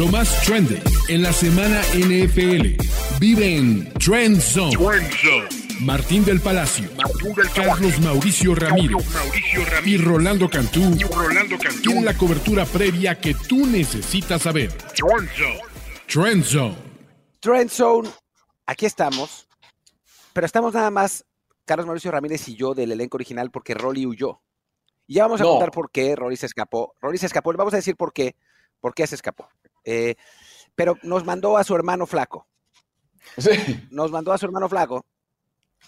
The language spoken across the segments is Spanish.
Lo más trendy en la semana NFL. Vive en Trend Zone. Martín del Palacio, Carlos Mauricio Ramírez, y Rolando Cantú, tienen la cobertura previa que tú necesitas saber. Trend Zone. Trend Zone, aquí estamos, pero estamos nada más Carlos Mauricio Ramírez y yo del elenco original porque Rolly huyó. Y ya vamos a contar por qué Rolly se escapó. Rolly se escapó, le vamos a decir por qué, por qué se escapó. Eh, pero nos mandó a su hermano flaco. Sí. Nos mandó a su hermano flaco.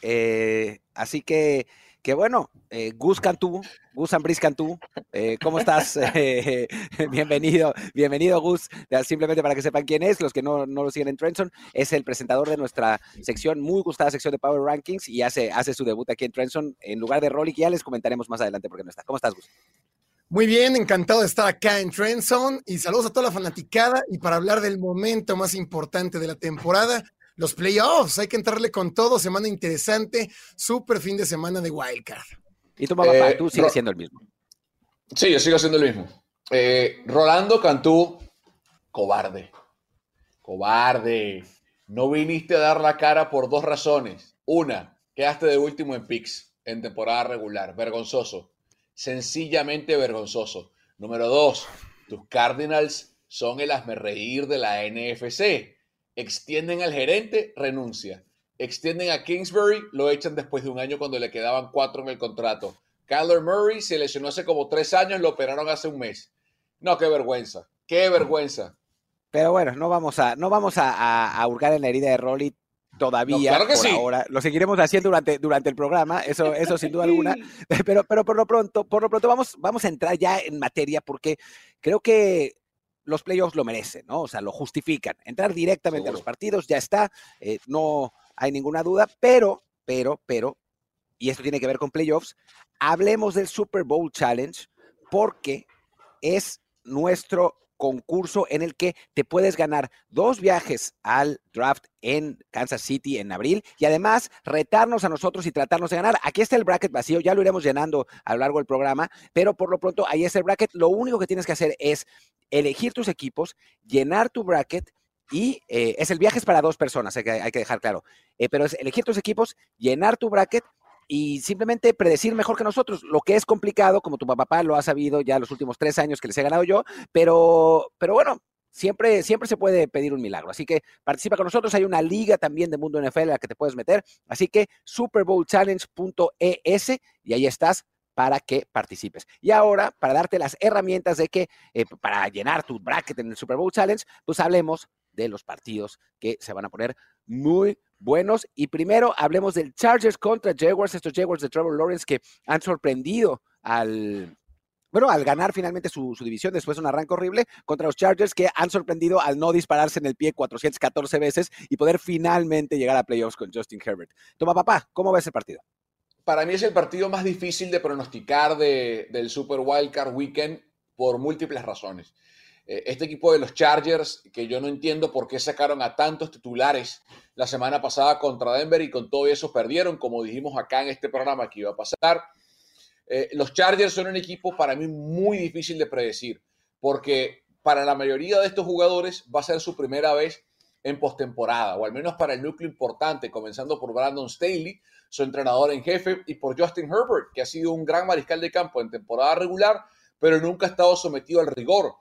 Eh, así que, que bueno, eh, Gus Cantú, Gus Ambris Cantú, eh, ¿cómo estás? Bienvenido, bienvenido Gus. Simplemente para que sepan quién es, los que no, no lo siguen en Trendson, es el presentador de nuestra sección, muy gustada sección de Power Rankings y hace, hace su debut aquí en Trendson en lugar de Rolly, que ya les comentaremos más adelante porque no está. ¿Cómo estás, Gus? Muy bien, encantado de estar acá en Trendzone y saludos a toda la fanaticada y para hablar del momento más importante de la temporada, los playoffs. Hay que entrarle con todo, semana interesante, súper fin de semana de Wildcard. Y tu papá, Eh, tú sigues Ro- siendo el mismo. Sí, yo sigo haciendo lo mismo. Eh, Rolando Cantú, cobarde. Cobarde. No viniste a dar la cara por dos razones. Una, quedaste de último en picks en temporada regular. Vergonzoso. Sencillamente vergonzoso. Número dos, tus Cardinals son el reír de la NFC. Extienden al gerente, renuncia. Extienden a Kingsbury, lo echan después de un año cuando le quedaban cuatro en el contrato. Kyler Murray se lesionó hace como tres años, lo operaron hace un mes. No, qué vergüenza, qué vergüenza. Pero bueno, no vamos a, no vamos a, a- a hurgar en la herida de Rolly todavía. No, claro que por sí. ahora. Lo seguiremos haciendo durante, durante el programa, eso, eso sin duda alguna. Pero, pero por lo pronto, por lo pronto vamos, vamos a entrar ya en materia porque creo que los playoffs lo merecen, ¿no? O sea, lo justifican. Entrar directamente a los partidos, ya está, eh, no hay ninguna duda, pero, pero, pero, y esto tiene que ver con playoffs, hablemos del Super Bowl Challenge porque es nuestro concurso en el que te puedes ganar dos viajes al draft en Kansas City en abril y además retarnos a nosotros y tratarnos de ganar. Aquí está el bracket vacío, ya lo iremos llenando a lo largo del programa, pero por lo pronto ahí está el bracket. Lo único que tienes que hacer es elegir tus equipos, llenar tu bracket y eh, es el viaje es para dos personas, hay que, dejar claro, Eh, pero es elegir tus equipos, llenar tu bracket y simplemente predecir mejor que nosotros, lo que es complicado, como tu papá lo ha sabido ya los últimos tres años que les he ganado yo, pero, pero bueno, siempre, siempre se puede pedir un milagro. Así que participa con nosotros. Hay una liga también de Mundo NFL a la que te puedes meter. Así que superbowlchallenge.es y ahí estás para que participes. Y ahora, para darte las herramientas de que, eh, para llenar tu bracket en el Super Bowl Challenge, pues hablemos de los partidos que se van a poner muy buenos. Y primero hablemos del Chargers contra Jaguars, estos Jaguars de Trevor Lawrence que han sorprendido al, bueno, al ganar finalmente su, división después de un arranque horrible contra los Chargers que han sorprendido al no dispararse en el pie 414 veces y poder finalmente llegar a playoffs con Justin Herbert. Toma, papá, ¿cómo ves el partido? Para mí es el partido más difícil de pronosticar de- del Super Wildcard Weekend por múltiples razones. Eh, Este equipo de los Chargers, que yo no entiendo por qué sacaron a tantos titulares la semana pasada contra Denver y con todo eso perdieron, como dijimos acá en este programa que iba a pasar. Eh, los Chargers son un equipo para mí muy difícil de predecir, porque para la mayoría de estos jugadores va a ser su primera vez en postemporada, o al menos para el núcleo importante, comenzando por Brandon Staley, su entrenador en jefe, y por Justin Herbert, que ha sido un gran mariscal de campo en temporada regular, pero nunca ha estado sometido al rigor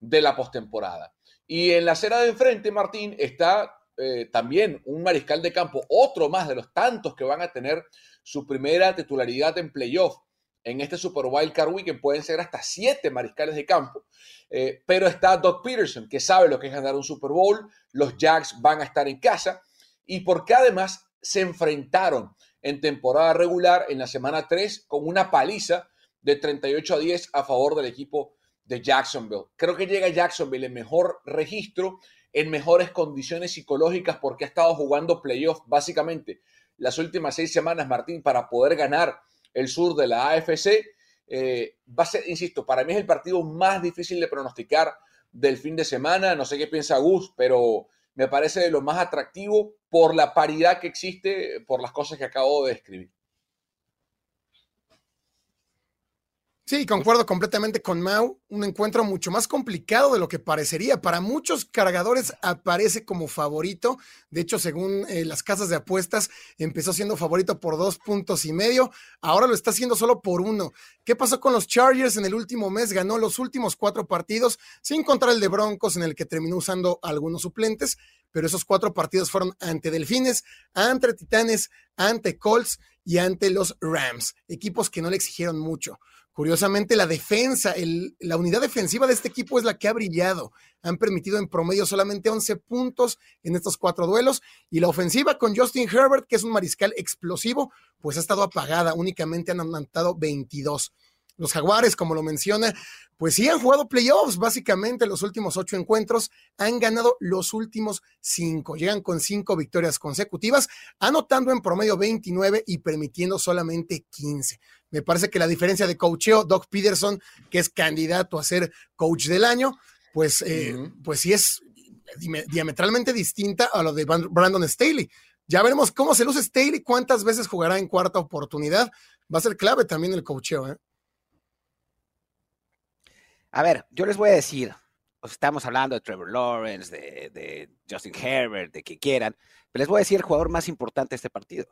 de la postemporada. Y en la acera de enfrente, Martín, está eh, también un mariscal de campo, otro más de los tantos que van a tener su primera titularidad en playoff en este Super Wildcard Weekend. Pueden ser hasta siete mariscales de campo. Eh, pero está Doug Peterson, que sabe lo que es ganar un Super Bowl. Los Jacks van a estar en casa. Y porque además se enfrentaron en temporada regular en la semana 3 con una paliza de 38 a 10 a favor del equipo de Jacksonville. Creo que llega Jacksonville en mejor registro, en mejores condiciones psicológicas porque ha estado jugando playoff básicamente las últimas seis semanas, Martín, para poder ganar el sur de la AFC. Eh, va a ser, insisto, para mí es el partido más difícil de pronosticar del fin de semana. No sé qué piensa Gus, pero me parece de lo más atractivo por la paridad que existe, por las cosas que acabo de describir. Sí, concuerdo completamente con Mau. Un encuentro mucho más complicado de lo que parecería. Para muchos cargadores aparece como favorito. De hecho, según eh, las casas de apuestas, empezó siendo favorito por dos puntos y medio. Ahora lo está haciendo solo por uno. ¿Qué pasó con los Chargers en el último mes? Ganó los últimos cuatro partidos sin contar el de Broncos, en el que terminó usando algunos suplentes. Pero esos cuatro partidos fueron ante Delfines, ante Titanes, ante Colts y ante los Rams. Equipos que no le exigieron mucho. Curiosamente, la defensa, la unidad defensiva de este equipo es la que ha brillado. Han permitido en promedio solamente 11 puntos en estos cuatro duelos. Y la ofensiva con Justin Herbert, que es un mariscal explosivo, pues ha estado apagada. Únicamente han anotado 22. Los Jaguares, como lo menciona, pues sí han jugado playoffs, básicamente los últimos ocho encuentros, han ganado los últimos cinco, llegan con cinco victorias consecutivas, anotando en promedio 29 y permitiendo solamente 15. Me parece que la diferencia de coacheo, Doc Peterson, que es candidato a ser coach del año, pues, eh, pues sí es diametralmente distinta a lo de Brandon Staley. Ya veremos cómo se luce Staley, cuántas veces jugará en cuarta oportunidad. Va a ser clave también el coacheo. ¿eh? A ver, yo les voy a decir, estamos hablando de Trevor Lawrence, de, de Justin Herbert, de que quieran, pero les voy a decir el jugador más importante de este partido.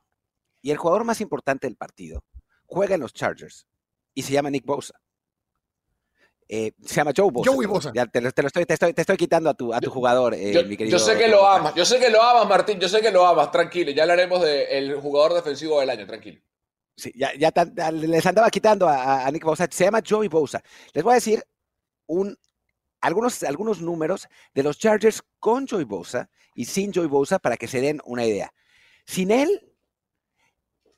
Y el jugador más importante del partido juega en los Chargers y se llama Nick Bosa. Eh, se llama Joe Bosa. Joey Bosa. Ya te, lo estoy, te, estoy, te, estoy, quitando a tu, a tu jugador, eh, mi querido. Yo sé que lo amas, yo sé que lo amas, Martín, yo sé que lo amas, tranquilo. Ya hablaremos del jugador defensivo del año, tranquilo. Sí, ya, ya les andaba quitando a, a, Nick Bosa. Se llama Joey Bosa. Les voy a decir un, algunos, algunos números de los Chargers con Joey Bosa y sin Joey Bosa para que se den una idea. Sin él,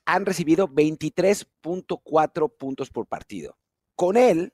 han recibido 23.4 puntos por partido. Con él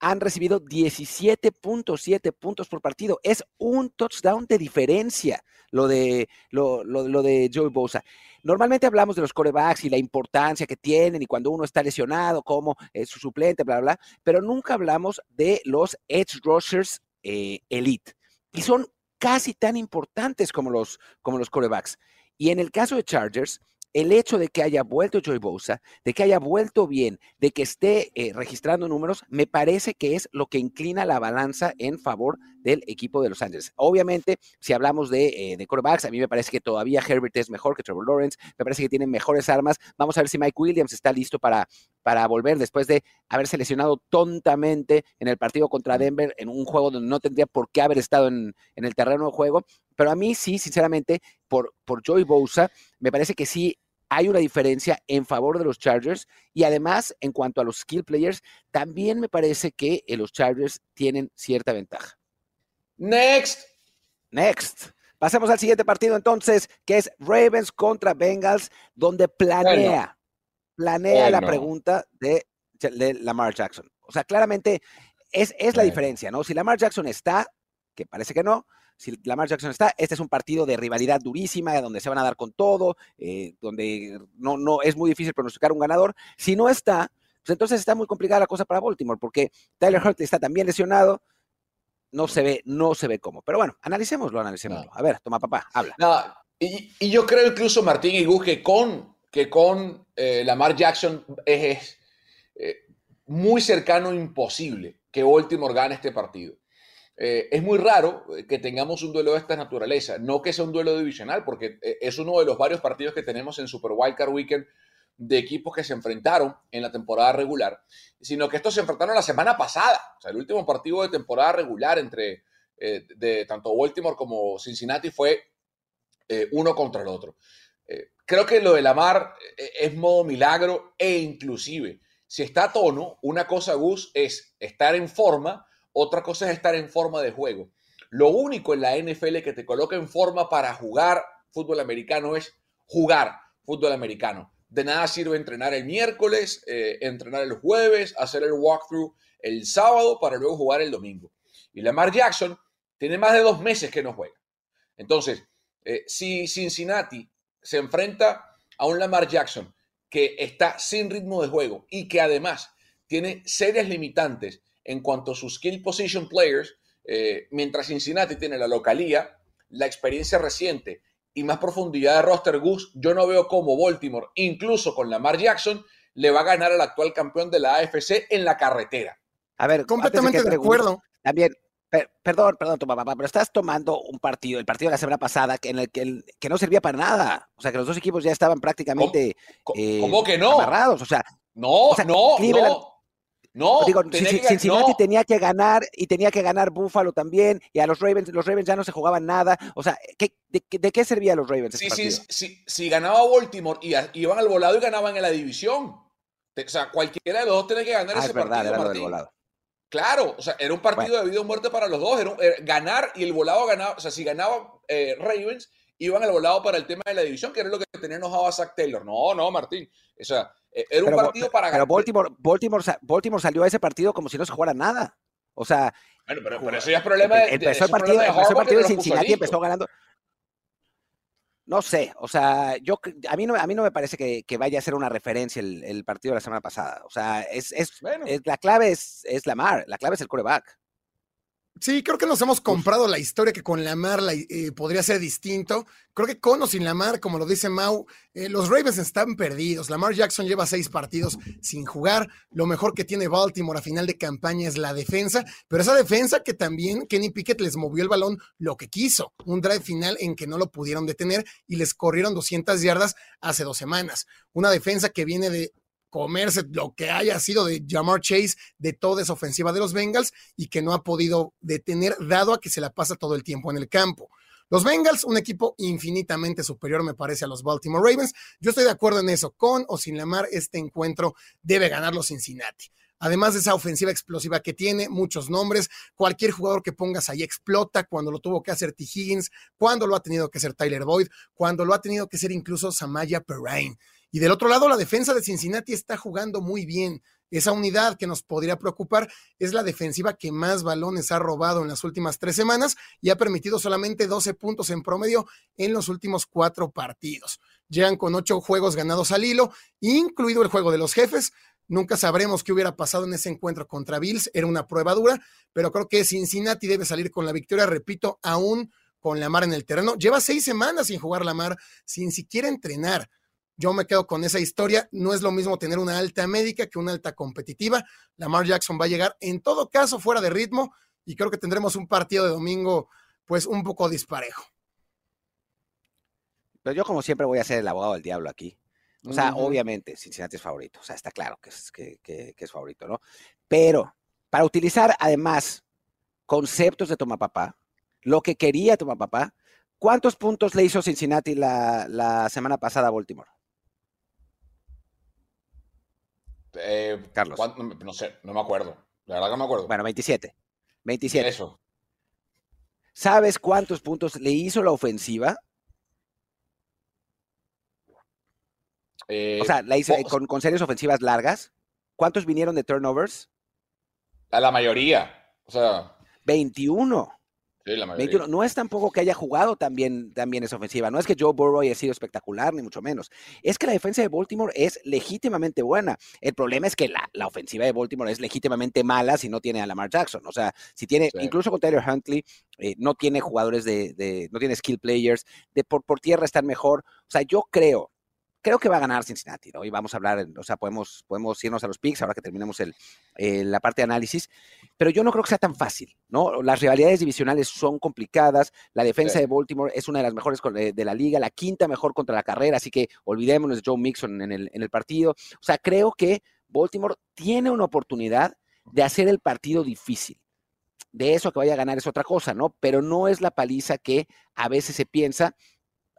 han recibido 17.7 puntos por partido. Es un touchdown de diferencia lo de, lo, de Joey Bosa. Normalmente hablamos de los corebacks y la importancia que tienen y cuando uno está lesionado, como su suplente, bla, bla, pero nunca hablamos de los edge rushers eh, elite. Y son casi tan importantes como los, como los corebacks. Y en el caso de Chargers, el hecho de que haya vuelto Joy Bosa, de que haya vuelto bien, de que esté eh, registrando números, me parece que es lo que inclina la balanza en favor del equipo de Los Ángeles. Obviamente, si hablamos de, eh, a mí me parece que todavía Herbert es mejor que Trevor Lawrence, me parece que tienen mejores armas. Vamos a ver si Mike Williams está listo para, para volver después de haberse lesionado tontamente en el partido contra Denver, en un juego donde no tendría por qué haber estado en, en el terreno de juego. Pero a mí sí, sinceramente, por, por Joey Bosa, me parece que sí hay una diferencia en favor de los Chargers y además en cuanto a los skill players, también me parece que eh, los Chargers tienen cierta ventaja. Next. Next. Pasemos al siguiente partido entonces, que es Ravens contra Bengals, donde planea, planea la pregunta de, Lamar Jackson. O sea, claramente es, es la diferencia, ¿no? Si Lamar Jackson está, que parece que no, si Lamar Jackson está, este es un partido de rivalidad durísima, donde se van a dar con todo, eh, donde no, no es muy difícil pronosticar un ganador. Si no está, pues entonces está muy complicada la cosa para Baltimore, porque Tyler Hurt está también lesionado, no se ve, no se ve cómo. Pero bueno, analicémoslo, analicémoslo. A ver, toma papá, habla. y, yo creo incluso, Martín y Gus, que con, que con eh, Lamar Jackson es, eh, muy cercano, imposible que Baltimore gane este partido. Eh, es muy raro eh, que tengamos un duelo de esta naturaleza, no que sea un duelo divisional, porque es uno de los varios partidos que tenemos en Super Wildcard Weekend de equipos que se enfrentaron en la temporada regular, sino que estos se enfrentaron la semana pasada, o sea, el último partido de temporada regular entre tanto Baltimore como Cincinnati fue uno contra el otro. Creo que lo de Lamar es modo milagro e inclusive, si está a tono, una cosa, Gus, es estar en forma, otra cosa es estar en forma de juego. Lo único en la NFL que te coloca en forma para jugar fútbol americano es jugar fútbol americano. De nada sirve entrenar el miércoles, eh, entrenar el jueves, hacer el walkthrough el sábado para luego jugar el domingo. Y Lamar Jackson tiene más de dos meses que no juega. Entonces, eh, si Cincinnati se enfrenta a un Lamar Jackson que está sin ritmo de juego y que además tiene serias limitantes en cuanto a sus skill position players, eh, mientras Cincinnati tiene la localía, la experiencia reciente y más profundidad de roster Gus, yo no veo cómo Baltimore, incluso con Lamar Jackson, le va a ganar al actual campeón de la AFC en la carretera. A ver, completamente de, acuerdo. También, perdón, perdón, tu papá, pero estás tomando un partido, el partido de la semana pasada, en el que, que no servía para nada. O sea, que los dos equipos ya estaban prácticamente. ¿Cómo, eh, que no? Amarrados. O sea, no, no, no. No, digo, Cincinnati tenía que ganar y tenía que ganar Buffalo también y a los Ravens, los Ravens ya no se jugaban nada. O sea, de, qué servía a los Ravens? Sí, sí, sí, si ganaba Baltimore y iban al volado y ganaban en la división. O sea, cualquiera de los dos tenía que ganar ah, ese partido. Claro, o sea, era un partido de vida o muerte para los dos. Era, ganar y el volado ganaba. O sea, si ganaba eh, Ravens, iban al volado para el tema de la división, que era lo que tenía enojado a Zach Taylor. No, no, Martín. O sea, e, era un partido para ganar. Pero Baltimore, Baltimore, Baltimore salió a ese partido como si no se jugara nada. O sea. Bueno, pero, eso ya es problema de. Empezó el partido, de, empezó el partido de Cincinnati, empezó ganando. No sé, o sea, yo a mí no, a mí no me parece que, vaya a ser una referencia el, partido de la semana pasada. O sea, es, es, la clave es, es Lamar, la clave es el coreback. Sí, creo que nos hemos comprado la historia que con Lamar la, eh, podría ser distinto. Creo que con o sin Lamar, como lo dice Mau, eh, los Ravens están perdidos. Lamar Jackson lleva seis partidos sin jugar. Lo mejor que tiene Baltimore a final de campaña es la defensa, pero esa defensa que también Kenny Pickett les movió el balón lo que quiso. Un drive final en que no lo pudieron detener y les corrieron 200 yardas hace dos semanas. Una defensa que viene de comerse lo que haya sido de Jamar Chase de toda esa ofensiva de los Bengals y que no ha podido detener dado a que se la pasa todo el tiempo en el campo. Los Bengals, un equipo infinitamente superior, me parece, a los Baltimore Ravens. Yo estoy de acuerdo en eso. Con o sin Lamar, este encuentro debe ganarlo Cincinnati. Además de esa ofensiva explosiva que tiene, muchos nombres, cualquier jugador que pongas ahí explota, cuando lo tuvo que hacer T. Higgins, cuando lo ha tenido que hacer Tyler Boyd, cuando lo ha tenido que hacer incluso Samaya Perrine. Y del otro lado, la defensa de Cincinnati está jugando muy bien. Esa unidad que nos podría preocupar es la defensiva que más balones ha robado en las últimas tres semanas y ha permitido solamente 12 puntos en promedio en los últimos cuatro partidos. Llegan con ocho juegos ganados al hilo, incluido el juego de los jefes. Nunca sabremos qué hubiera pasado en ese encuentro contra Bills, era una prueba dura, pero creo que Cincinnati debe salir con la victoria, repito, aún con la mar en el terreno. Lleva seis semanas sin jugar la mar, sin siquiera entrenar. Yo me quedo con esa historia. No es lo mismo tener una alta médica que una alta competitiva. Lamar Jackson va a llegar en todo caso fuera de ritmo y creo que tendremos un partido de domingo pues un poco disparejo. Pero yo como siempre voy a ser el abogado del diablo aquí. O sea, obviamente Cincinnati es favorito. O sea, está claro que es, que, es favorito, ¿no? Pero para utilizar además conceptos de Toma Papá, lo que quería Toma Papá, ¿cuántos puntos le hizo Cincinnati la, la semana pasada a Baltimore? Eh, Carlos. No sé, no me acuerdo. La verdad que no me acuerdo. Bueno, 27. 27. Eso. ¿Sabes cuántos puntos le hizo la ofensiva? o sea, la hizo con, con, series ofensivas largas. ¿Cuántos vinieron de turnovers? A la mayoría. O sea. 21. No es tampoco que haya jugado también, también esa ofensiva. No es que Joe Burrow haya sido espectacular, ni mucho menos. Es que la defensa de Baltimore es legítimamente buena. El problema es que la, ofensiva de Baltimore es legítimamente mala si no tiene a Lamar Jackson. O sea, si tiene, incluso con Taylor Huntley, eh, no tiene jugadores de, no tiene skill players, de por, por tierra están mejor. O sea, yo creo creo que va a ganar Cincinnati, ¿no? Y vamos a hablar, o sea, podemos, podemos irnos a los picks ahora que terminemos el, la parte de análisis, pero yo no creo que sea tan fácil, ¿no? Las rivalidades divisionales son complicadas, la defensa de Baltimore es una de las mejores de, la liga, la quinta mejor contra la carrera, así que olvidémonos de Joe Mixon en el, en el partido. O sea, creo que Baltimore tiene una oportunidad de hacer el partido difícil. De eso que vaya a ganar es otra cosa, ¿no? Pero no es la paliza que a veces se piensa.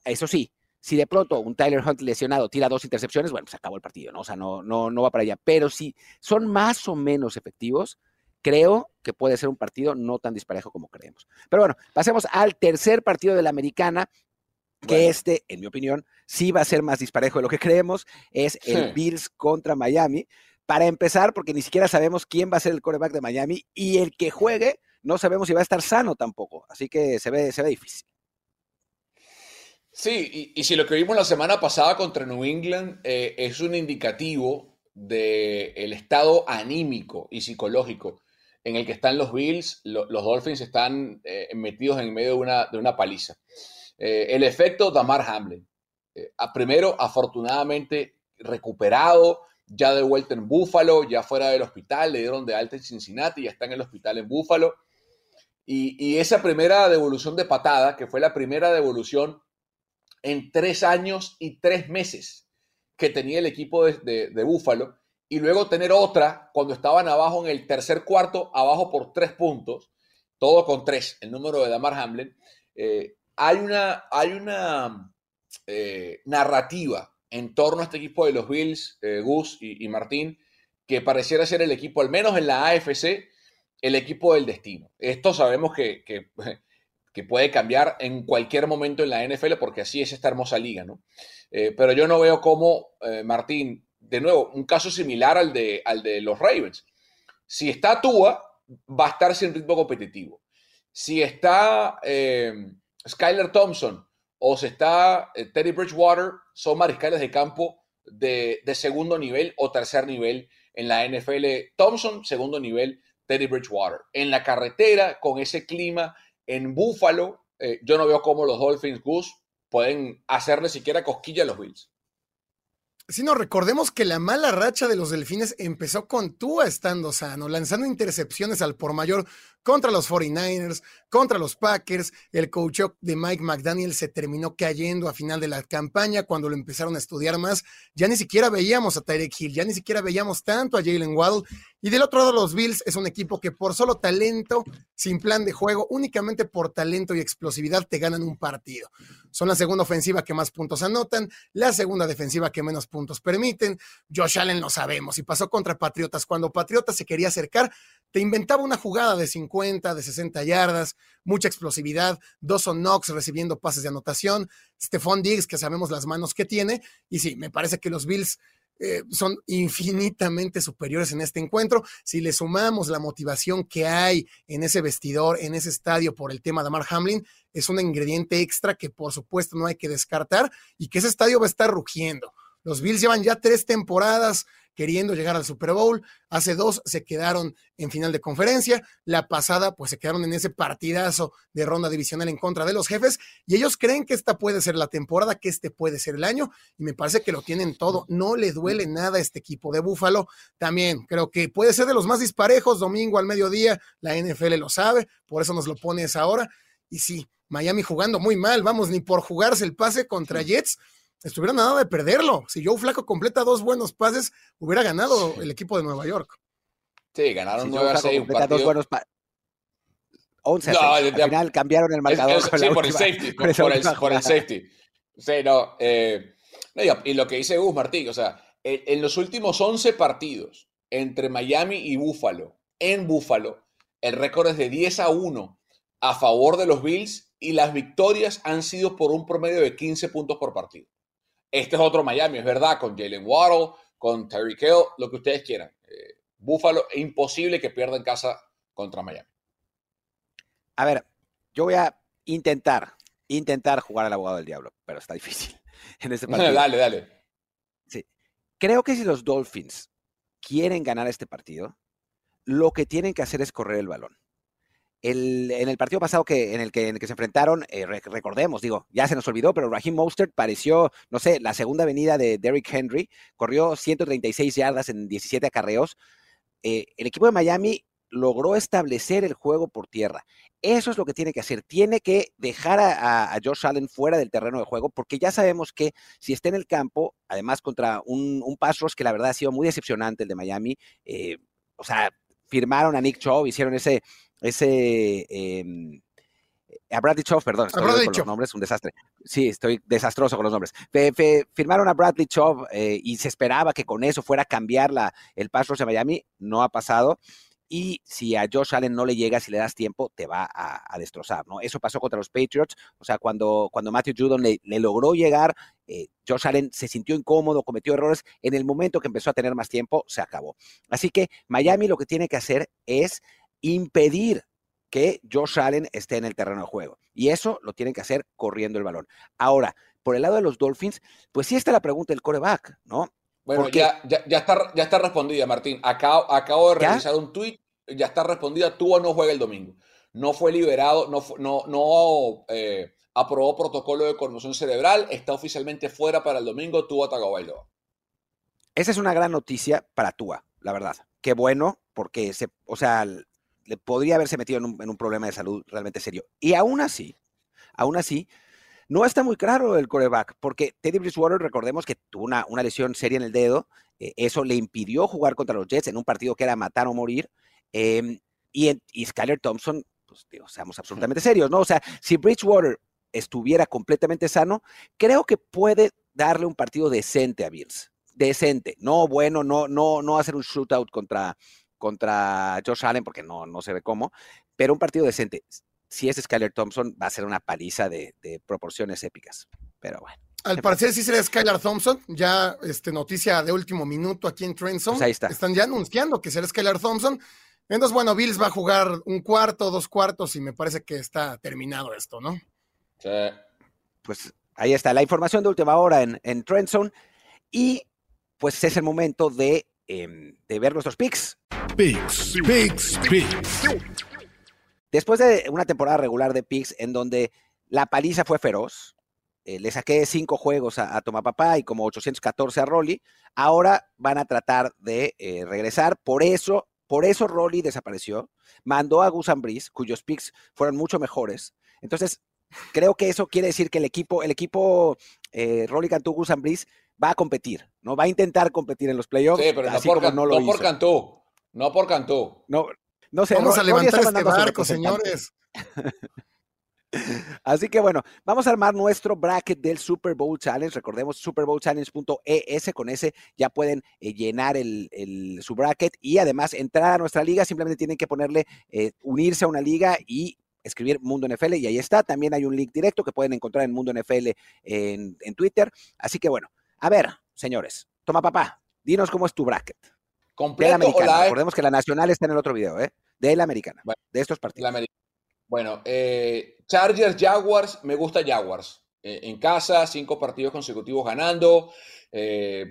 Eso sí, si de pronto un Tyler Hunt lesionado tira dos intercepciones, bueno, se acabó el partido, ¿no? O sea, no, no, no va para allá. Pero si son más o menos efectivos, creo que puede ser un partido no tan disparejo como creemos. Pero bueno, pasemos al tercer partido de la americana, que este, en mi opinión, sí va a ser más disparejo de lo que creemos, es el Bills contra Miami. Para empezar, porque ni siquiera sabemos quién va a ser el quarterback de Miami y el que juegue, no sabemos si va a estar sano tampoco. Así que se ve, se ve difícil. Sí, y, si lo que vimos la semana pasada contra New England eh, es un indicativo del estado anímico y psicológico en el que están los Bills, los Dolphins están eh, metidos en medio de una, de una paliza. Eh, el efecto Damar Hamlin. primero, afortunadamente, recuperado ya de vuelta en Buffalo, ya fuera del hospital, le dieron de alta en Cincinnati, ya está en el hospital en Buffalo. Y, esa primera devolución de patada, que fue la primera devolución en tres años y tres meses que tenía el equipo de, de, Buffalo, y luego tener otra cuando estaban abajo en el tercer cuarto, abajo por tres puntos, todo con tres, el número de Damar Hamlin, eh, hay una, hay una eh, narrativa en torno a este equipo de los Bills, eh, Gus y, Martín, que pareciera ser el equipo, al menos en la AFC, el equipo del destino. Esto sabemos que, puede cambiar en cualquier momento en la NFL porque así es esta hermosa liga, ¿no? Eh, pero yo no veo cómo, eh, Martín, de nuevo, un caso similar al de, al de los Ravens. Si está Tua, va a estar sin ritmo competitivo. Si está Skyler Thompson, o se está eh, Teddy Bridgewater, son mariscales de campo de, segundo nivel o tercer nivel en la NFL. Thompson, segundo nivel, Teddy Bridgewater. En la carretera, con ese clima, en Buffalo, eh, yo no veo cómo los Dolphins Goose pueden hacerle siquiera cosquilla a los Bills. Si no, recordemos que la mala racha de los Delfines empezó con Tua estando sano, lanzando intercepciones al por mayor contra los 49ers, contra los Packers. El coach de Mike McDaniel se terminó cayendo a final de la campaña cuando lo empezaron a estudiar más. Ya ni siquiera veíamos a Tyreek Hill, ya ni siquiera veíamos tanto a Jalen Waddle. Y del otro lado, los Bills es un equipo que por solo talento, sin plan de juego, únicamente por talento y explosividad te ganan un partido. Son la segunda ofensiva que más puntos anotan, la segunda defensiva que menos puntos permiten. Josh Allen lo sabemos y pasó contra Patriotas. Cuando Patriotas se quería acercar, te inventaba una jugada de 50, de 60 yardas, mucha explosividad, Dawson Knox recibiendo pases de anotación, Stephon Diggs, que sabemos las manos que tiene, y sí, me parece que los Bills eh, son infinitamente superiores en este encuentro. Si le sumamos la motivación que hay en ese vestidor, en ese estadio por el tema de Mark Hamlin, es un ingrediente extra que por supuesto no hay que descartar y que ese estadio va a estar rugiendo. Los Bills llevan ya tres temporadas queriendo llegar al Super Bowl. Hace dos se quedaron en final de conferencia. La pasada, pues se quedaron en ese partidazo de ronda divisional en contra de los jefes. Y ellos creen que esta puede ser la temporada, que este puede ser el año. Y me parece que lo tienen todo. No le duele nada a este equipo de Búfalo. También creo que puede ser de los más disparejos. Domingo al mediodía, la NFL lo sabe. Por eso nos lo pone esa hora. Y sí, Miami jugando muy mal. Vamos, ni por jugarse el pase contra Jets estuvieran nada de perderlo. Si Joe Flaco completa dos buenos pases, hubiera ganado el equipo de Nueva York. Sí, ganaron nueve a 6. dos buenos 11 no, Al final cambiaron el marcador. sí, por el safety. Por, el, safety. Sí, no, eh, y lo que dice Gus Martín, o sea, en, los últimos 11 partidos entre Miami y Buffalo, en Buffalo, el récord es de 10 a 1 a favor de los Bills y las victorias han sido por un promedio de 15 puntos por partido. Este es otro Miami, es verdad, con Jalen Waddle, con Terry Hill, lo que ustedes quieran. Eh, Buffalo, es imposible que pierda en casa contra Miami. A ver, yo voy a intentar, intentar jugar al abogado del diablo, pero está difícil en este partido. dale, dale. Sí. Creo que si los Dolphins quieren ganar este partido, lo que tienen que hacer es correr el balón en el partido pasado que, en, el que, se enfrentaron, eh, recordemos, digo, ya se nos olvidó, pero Raheem Mostert pareció, no sé, la segunda venida de Derrick Henry, corrió 136 yardas en 17 acarreos. Eh, el equipo de Miami logró establecer el juego por tierra. Eso es lo que tiene que hacer. Tiene que dejar a, Josh Allen fuera del terreno de juego, porque ya sabemos que si está en el campo, además contra un, un pass rush que la verdad ha sido muy decepcionante el de Miami, eh, o sea, firmaron a Nick Chubb, hicieron ese, ese em, a Bradley Chubb, perdón, estoy con los nombres, un desastre. Sí, estoy desastroso con los nombres. firmaron a Bradley Chubb eh, y se esperaba que con eso fuera a cambiar la, el pass rush de Miami, no ha pasado y si a Josh Allen no le llega, si le das tiempo, te va a, destrozar, ¿no? Eso pasó contra los Patriots, o sea, cuando, cuando Matthew Judon le, logró llegar, eh, Josh Allen se sintió incómodo, cometió errores, en el momento que empezó a tener más tiempo, se acabó. Así que Miami lo que tiene que hacer es impedir que Josh Allen esté en el terreno de juego. Y eso lo tienen que hacer corriendo el balón. Ahora, por el lado de los Dolphins, pues sí está la pregunta del coreback, ¿no? Bueno, ya, ya, está, ya está respondida, Martín. Acabo, acabo de realizar un tweet, ya está respondida, Tua no juega el domingo. No fue liberado, no, no, no eh, aprobó protocolo de conmoción cerebral, está oficialmente fuera para el domingo, Tua Tagovailoa. Esa es una gran noticia para Tua, la verdad. Qué bueno, porque se, o sea, le podría haberse metido en un, en un problema de salud realmente serio. Y aún así, aún así, no está muy claro el coreback, porque Teddy Bridgewater, recordemos que tuvo una, una lesión seria en el dedo, eh, eso le impidió jugar contra los Jets en un partido que era matar o morir, eh, y, y Skyler Thompson, pues digo, seamos absolutamente serios, ¿no? O sea, si Bridgewater estuviera completamente sano, creo que puede darle un partido decente a Bills. Decente, no bueno, no, no, no hacer un shootout contra, contra Josh Allen, porque no, no se ve cómo, pero un partido decente si es Skyler Thompson, va a ser una paliza de, proporciones épicas. Pero bueno. Al parecer sí será Skylar Thompson, ya este, noticia de último minuto aquí en Trenson. Pues ahí está. Están ya anunciando que será Skylar Thompson. Entonces, bueno, Bills va a jugar un cuarto, dos cuartos y me parece que está terminado esto, ¿no? Sí. Pues ahí está la información de última hora en, en Trendzone y pues es el momento de, em, de ver nuestros picks. Picks, picks, picks. Después de una temporada regular de Picks en donde la paliza fue feroz, eh, le saqué cinco juegos a, a Tomapapá y como 814 a Rolly, ahora van a tratar de eh, regresar. Por eso, por eso Rolly desapareció. Mandó a Gus Ambris, cuyos picks fueron mucho mejores. Entonces, creo que eso quiere decir que el equipo, el equipo eh, Rolly Cantú, Gus Ambris, va a competir, ¿no? Va a intentar competir en los playoffs. Sí, pero no por, como no lo no por. Cantú. No por Cantú. No, no sé, Vamos a levantar este barco, señores. Así que bueno, vamos a armar nuestro bracket del Super Bowl Challenge. Recordemos superbowlchallenge.es. Con ese ya pueden eh, llenar el, el- su bracket y además entrar a nuestra liga. Simplemente tienen que ponerle, eh, unirse a una liga y escribir Mundo NFL y ahí está. También hay un link directo que pueden encontrar en Mundo NFL en, en Twitter. Así que bueno, a ver, señores, toma papá, dinos cómo es tu bracket. De la Completo o americana. la Recordemos que la nacional está en el otro video, ¿eh? De la americana, Bueno, de estos La partidos. Ameri- Bueno, eh, Chargers, Jaguars, me gusta Jaguars. Eh, en casa, cinco partidos consecutivos ganando. Eh,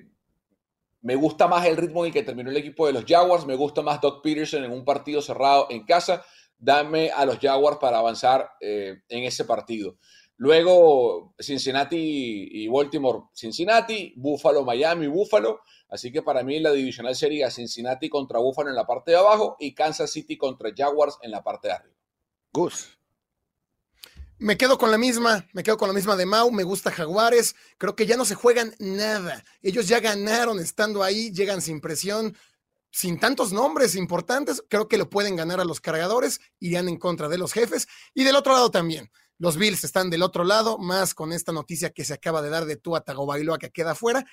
me gusta más el ritmo en el que terminó el equipo de los Jaguars. Me gusta más Doug Peterson en un partido cerrado en casa. Dame a los Jaguars para avanzar eh, en ese partido. Luego, Cincinnati y Baltimore, Cincinnati, Buffalo, Miami, Buffalo. Así que para mí la divisional sería Cincinnati contra Buffalo en la parte de abajo y Kansas City contra Jaguars en la parte de arriba. Gus. Me quedo con la misma, me quedo con la misma de Mau, me gusta Jaguares, creo que ya no se juegan nada. Ellos ya ganaron estando ahí, llegan sin presión, sin tantos nombres importantes, creo que lo pueden ganar a los cargadores, irían en contra de los jefes. Y del otro lado también, los Bills están del otro lado, más con esta noticia que se acaba de dar de Tua Tagovailoa que queda fuera,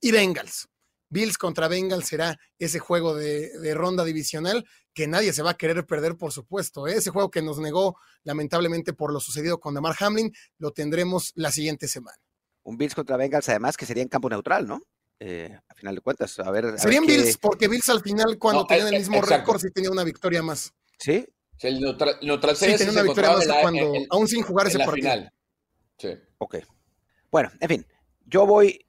y Bengals. Bills contra Bengals será ese juego de, de ronda divisional que nadie se va a querer perder, por supuesto. ¿eh? Ese juego que nos negó, lamentablemente, por lo sucedido con Damar Hamlin, lo tendremos la siguiente semana. Un Bills contra Bengals, además, que sería en campo neutral, ¿no? Eh, a final de cuentas, a ver. a ver Serían qué- Bills, porque Bills al final, cuando No, tenían el mismo exacto. récord, sí tenía una victoria más. Sí, O sea, el neutral, el neutral Sí, sería si tenía se una victoria más la- cuando, en- en- aún sin jugar en ese la partido. final. Sí. ok. Bueno, en fin, yo voy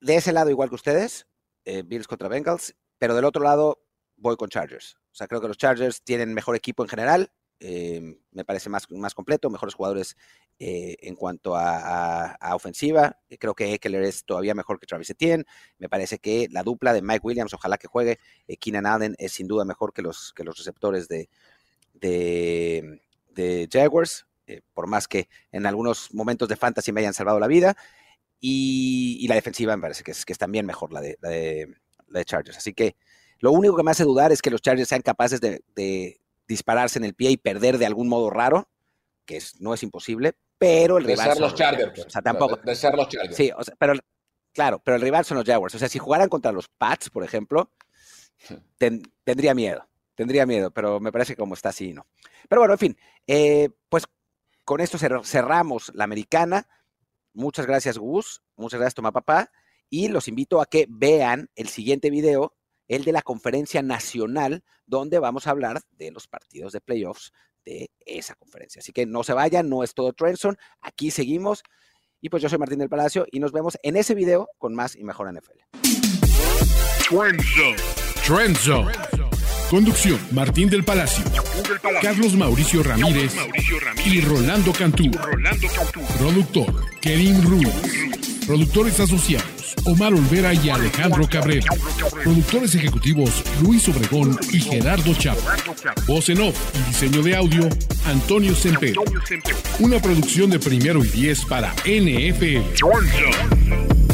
de ese lado igual que ustedes, eh, Bills contra Bengals, pero del otro lado voy con Chargers. O sea, creo que los Chargers tienen mejor equipo en general, eh, me parece más, más completo, mejores jugadores eh, en cuanto a, a- a ofensiva. Creo que Eckler es todavía mejor que Travis Etienne. Me parece que la dupla de Mike Williams, ojalá que juegue, eh, Keenan Allen es sin duda mejor que los, que los receptores de, de, de Jaguars, eh, por más que en algunos momentos de fantasy me hayan salvado la vida. Y, y la defensiva me parece que es, que es también mejor la de, la, de, la de Chargers. Así que lo único que me hace dudar es que los Chargers sean capaces de, de dispararse en el pie y perder de algún modo raro, que es, no es imposible, pero el De rival ser son los Chargers. Pues. O sea, tampoco. De, de ser los Chargers. Sí, o sea, pero claro, pero el rival son los Jaguars. O sea, si jugaran contra los Pats, por ejemplo, ten- tendría miedo. Tendría miedo, pero me parece que como está así, no. Pero bueno, en fin, eh, pues con esto cer- cerramos la americana. Muchas gracias, Gus. Muchas gracias, Toma Papá. Y los invito a que vean el siguiente video, el de la conferencia nacional, donde vamos a hablar de los partidos de playoffs de esa conferencia. Así que no se vayan, no es todo Trenson. Aquí seguimos. Y pues yo soy Martín del Palacio y nos vemos en ese video con más y mejor NFL. Trend Zone. Conducción, Martín del Palacio, Carlos Mauricio Ramírez y Rolando Cantú. Productor, Kevin Ruiz. Productores asociados, Omar Olvera y Alejandro Cabrera. Productores ejecutivos, Luis Obregón y Gerardo Chapa. Voz en off y diseño de audio, Antonio Semper. Una producción de primero y diez para NFL.